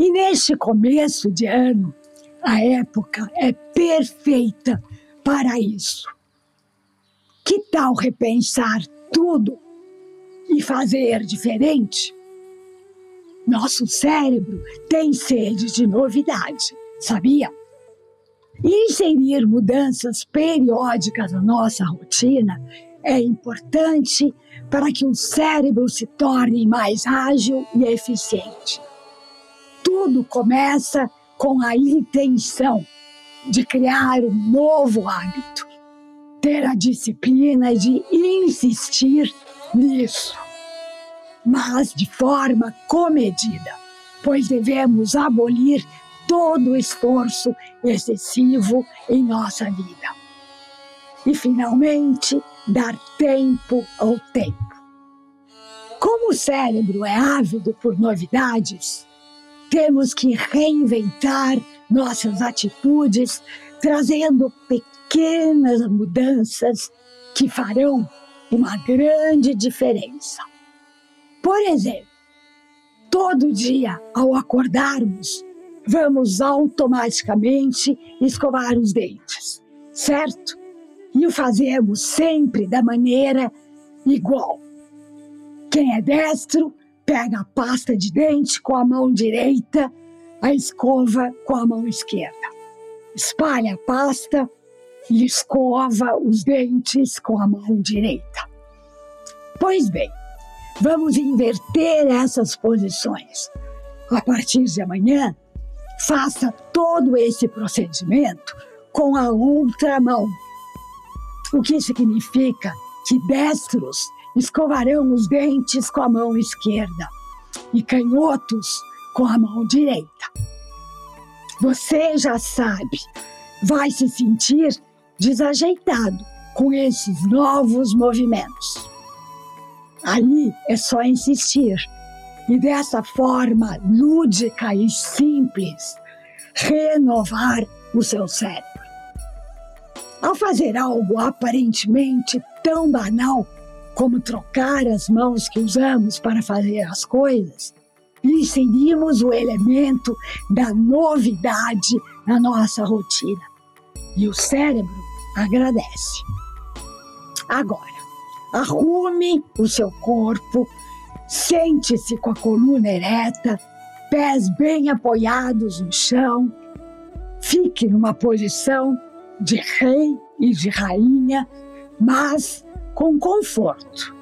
E neste começo de ano, a época é perfeita para isso. Que tal repensar tudo e fazer diferente? Nosso cérebro tem sede de novidade, sabia? Inserir mudanças periódicas na nossa rotina é importante para que o cérebro se torne mais ágil e eficiente tudo começa com a intenção de criar um novo hábito, ter a disciplina de insistir nisso, mas de forma comedida, pois devemos abolir todo esforço excessivo em nossa vida. E, finalmente, dar tempo ao tempo. Como o cérebro é ávido por novidades, temos que reinventar nossas atitudes, trazendo pequenas mudanças que farão uma grande diferença. Por exemplo, todo dia ao acordarmos, vamos automaticamente escovar os dentes, certo? E o fazemos sempre da maneira igual. Quem é destro pega a pasta de dente com a mão direita, a escova com a mão esquerda. Espalha a pasta e escova os dentes com a mão direita. Pois bem, vamos inverter essas posições. A partir de amanhã, faça todo esse procedimento com a outra mão. O que significa que destros escovarão os dentes com a mão esquerda e canhotos com a mão direita. Você já sabe, vai se sentir desajeitado com esses novos movimentos. Aí é só insistir e dessa forma lúdica e simples renovar o seu cérebro. Ao fazer algo aparentemente tão banal como trocar as mãos que usamos para fazer as coisas, inserimos o elemento da novidade na nossa rotina. E o cérebro agradece. Agora, arrume o seu corpo, sente-se com a coluna ereta, pés bem apoiados no chão, fique numa posição de rei e de rainha, mas com conforto.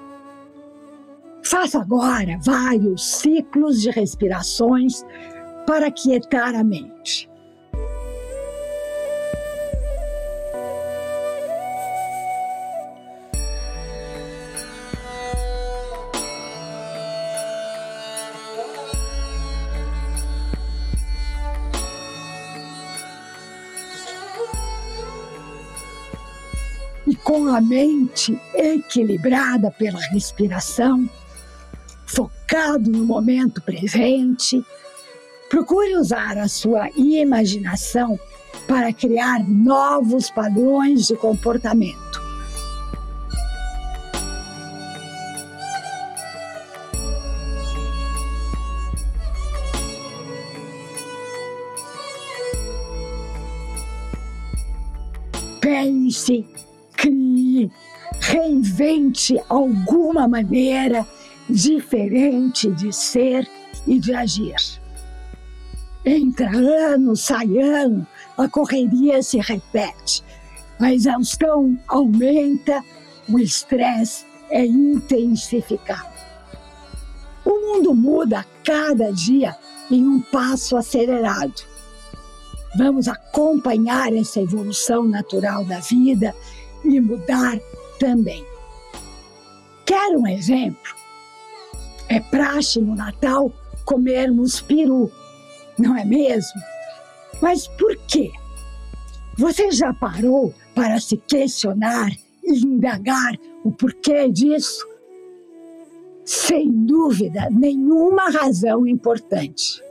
Faça agora vários ciclos de respirações para quietar a mente. Com a mente equilibrada pela respiração, focado no momento presente, procure usar a sua imaginação para criar novos padrões de comportamento. Pense reinvente alguma maneira diferente de ser e de agir. Entra ano, sai ano, a correria se repete, a exaustão aumenta, o estresse é intensificado. O mundo muda a cada dia em um passo acelerado. Vamos acompanhar essa evolução natural da vida e mudar também. Quer um exemplo? É praxe no Natal comermos peru, não é mesmo? Mas por quê? Você já parou para se questionar e indagar o porquê disso? Sem dúvida, nenhuma razão importante.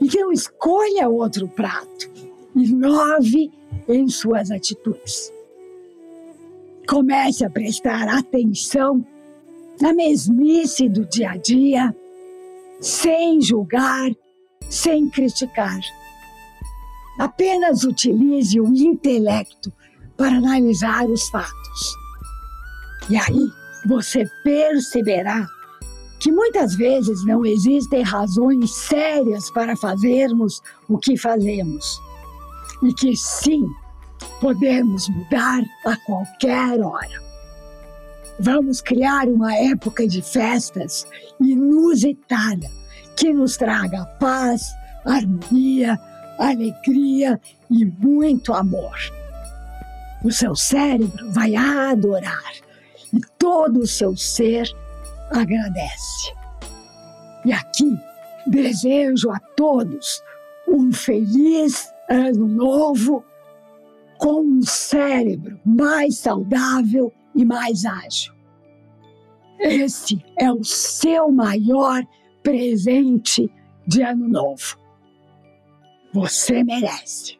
Então escolha outro prato. Inove em suas atitudes. Comece a prestar atenção na mesmice do dia a dia, sem julgar, sem criticar. Apenas utilize o intelecto para analisar os fatos. E aí você perceberá que muitas vezes não existem razões sérias para fazermos o que fazemos. E que sim, podemos mudar a qualquer hora. Vamos criar uma época de festas inusitada que nos traga paz, harmonia, alegria e muito amor. O seu cérebro vai adorar e todo o seu ser agradece. E aqui desejo a todos um feliz ano novo com um cérebro mais saudável e mais ágil. Esse é o seu maior presente de ano novo. Você merece.